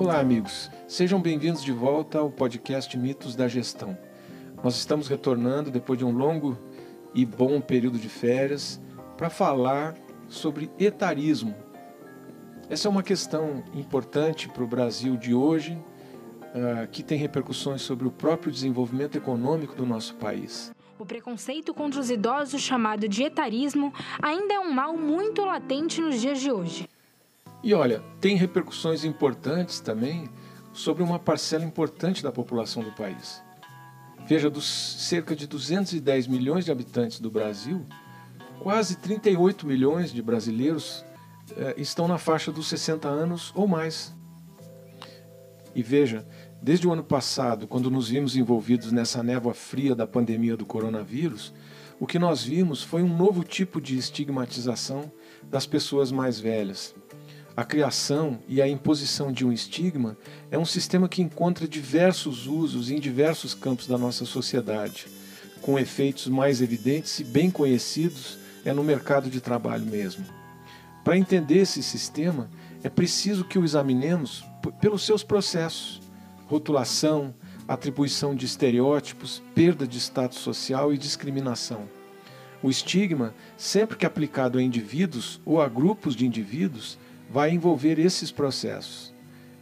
Olá, amigos. Sejam bem-vindos de volta ao podcast Mitos da Gestão. Nós estamos retornando depois de um longo e bom período de férias para falar sobre etarismo. Essa é uma questão importante para o Brasil de hoje, uh, que tem repercussões sobre o próprio desenvolvimento econômico do nosso país. O preconceito contra os idosos, chamado de etarismo, ainda é um mal muito latente nos dias de hoje. E olha, tem repercussões importantes também sobre uma parcela importante da população do país. Veja, dos cerca de 210 milhões de habitantes do Brasil, quase 38 milhões de brasileiros eh, estão na faixa dos 60 anos ou mais. E veja, desde o ano passado, quando nos vimos envolvidos nessa névoa fria da pandemia do coronavírus, o que nós vimos foi um novo tipo de estigmatização das pessoas mais velhas. A criação e a imposição de um estigma é um sistema que encontra diversos usos em diversos campos da nossa sociedade, com efeitos mais evidentes e bem conhecidos é no mercado de trabalho mesmo. Para entender esse sistema, é preciso que o examinemos pelos seus processos: rotulação, atribuição de estereótipos, perda de status social e discriminação. O estigma, sempre que aplicado a indivíduos ou a grupos de indivíduos, vai envolver esses processos.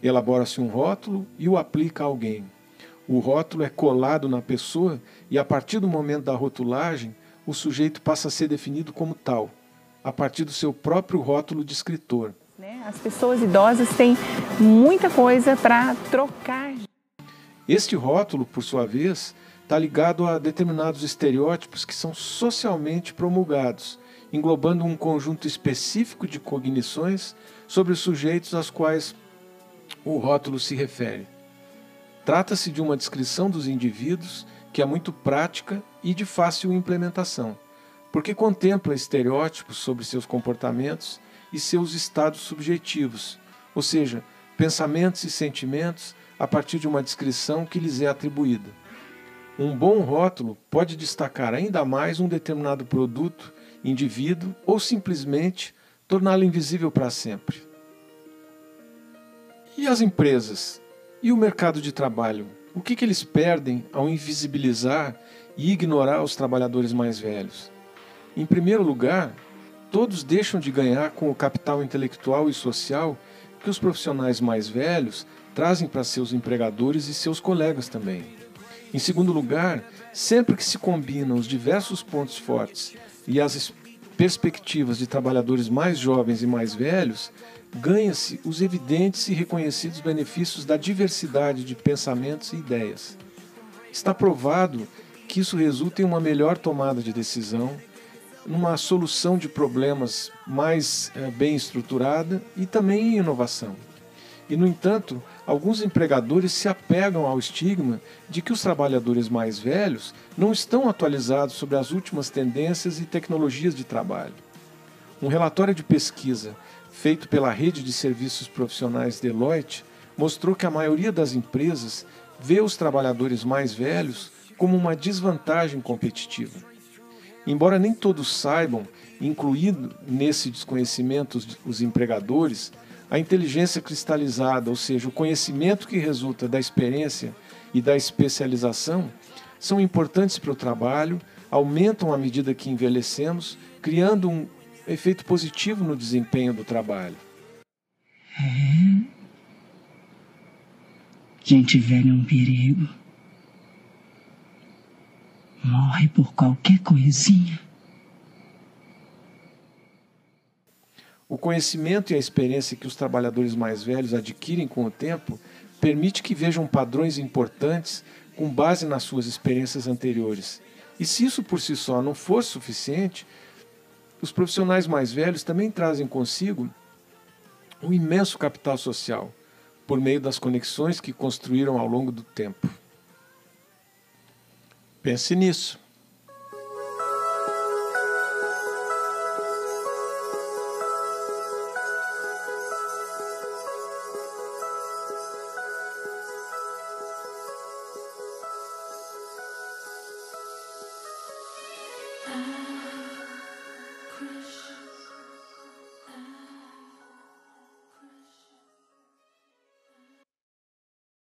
Elabora-se um rótulo e o aplica a alguém. O rótulo é colado na pessoa e, a partir do momento da rotulagem, o sujeito passa a ser definido como tal, a partir do seu próprio rótulo de escritor. Né, as pessoas idosas têm muita coisa para trocar. Este rótulo, por sua vez, está ligado a determinados estereótipos que são socialmente promulgados englobando um conjunto específico de cognições sobre os sujeitos aos quais o rótulo se refere. Trata-se de uma descrição dos indivíduos que é muito prática e de fácil implementação, porque contempla estereótipos sobre seus comportamentos e seus estados subjetivos, ou seja, pensamentos e sentimentos a partir de uma descrição que lhes é atribuída. Um bom rótulo pode destacar ainda mais um determinado produto indivíduo ou simplesmente torná-lo invisível para sempre. E as empresas? E o mercado de trabalho? O que, que eles perdem ao invisibilizar e ignorar os trabalhadores mais velhos? Em primeiro lugar, todos deixam de ganhar com o capital intelectual e social que os profissionais mais velhos trazem para seus empregadores e seus colegas também. Em segundo lugar, sempre que se combinam os diversos pontos fortes e as perspectivas de trabalhadores mais jovens e mais velhos, ganha-se os evidentes e reconhecidos benefícios da diversidade de pensamentos e ideias. Está provado que isso resulta em uma melhor tomada de decisão, numa solução de problemas mais é, bem estruturada e também em inovação. E, no entanto, alguns empregadores se apegam ao estigma de que os trabalhadores mais velhos não estão atualizados sobre as últimas tendências e tecnologias de trabalho. Um relatório de pesquisa feito pela rede de serviços profissionais Deloitte mostrou que a maioria das empresas vê os trabalhadores mais velhos como uma desvantagem competitiva. Embora nem todos saibam, incluindo nesse desconhecimento os empregadores, a inteligência cristalizada, ou seja, o conhecimento que resulta da experiência e da especialização, são importantes para o trabalho, aumentam à medida que envelhecemos, criando um efeito positivo no desempenho do trabalho. É. Gente velha é um perigo. Morre por qualquer coisinha. O conhecimento e a experiência que os trabalhadores mais velhos adquirem com o tempo permite que vejam padrões importantes com base nas suas experiências anteriores. E se isso por si só não for suficiente, os profissionais mais velhos também trazem consigo um imenso capital social, por meio das conexões que construíram ao longo do tempo. Pense nisso. I crush.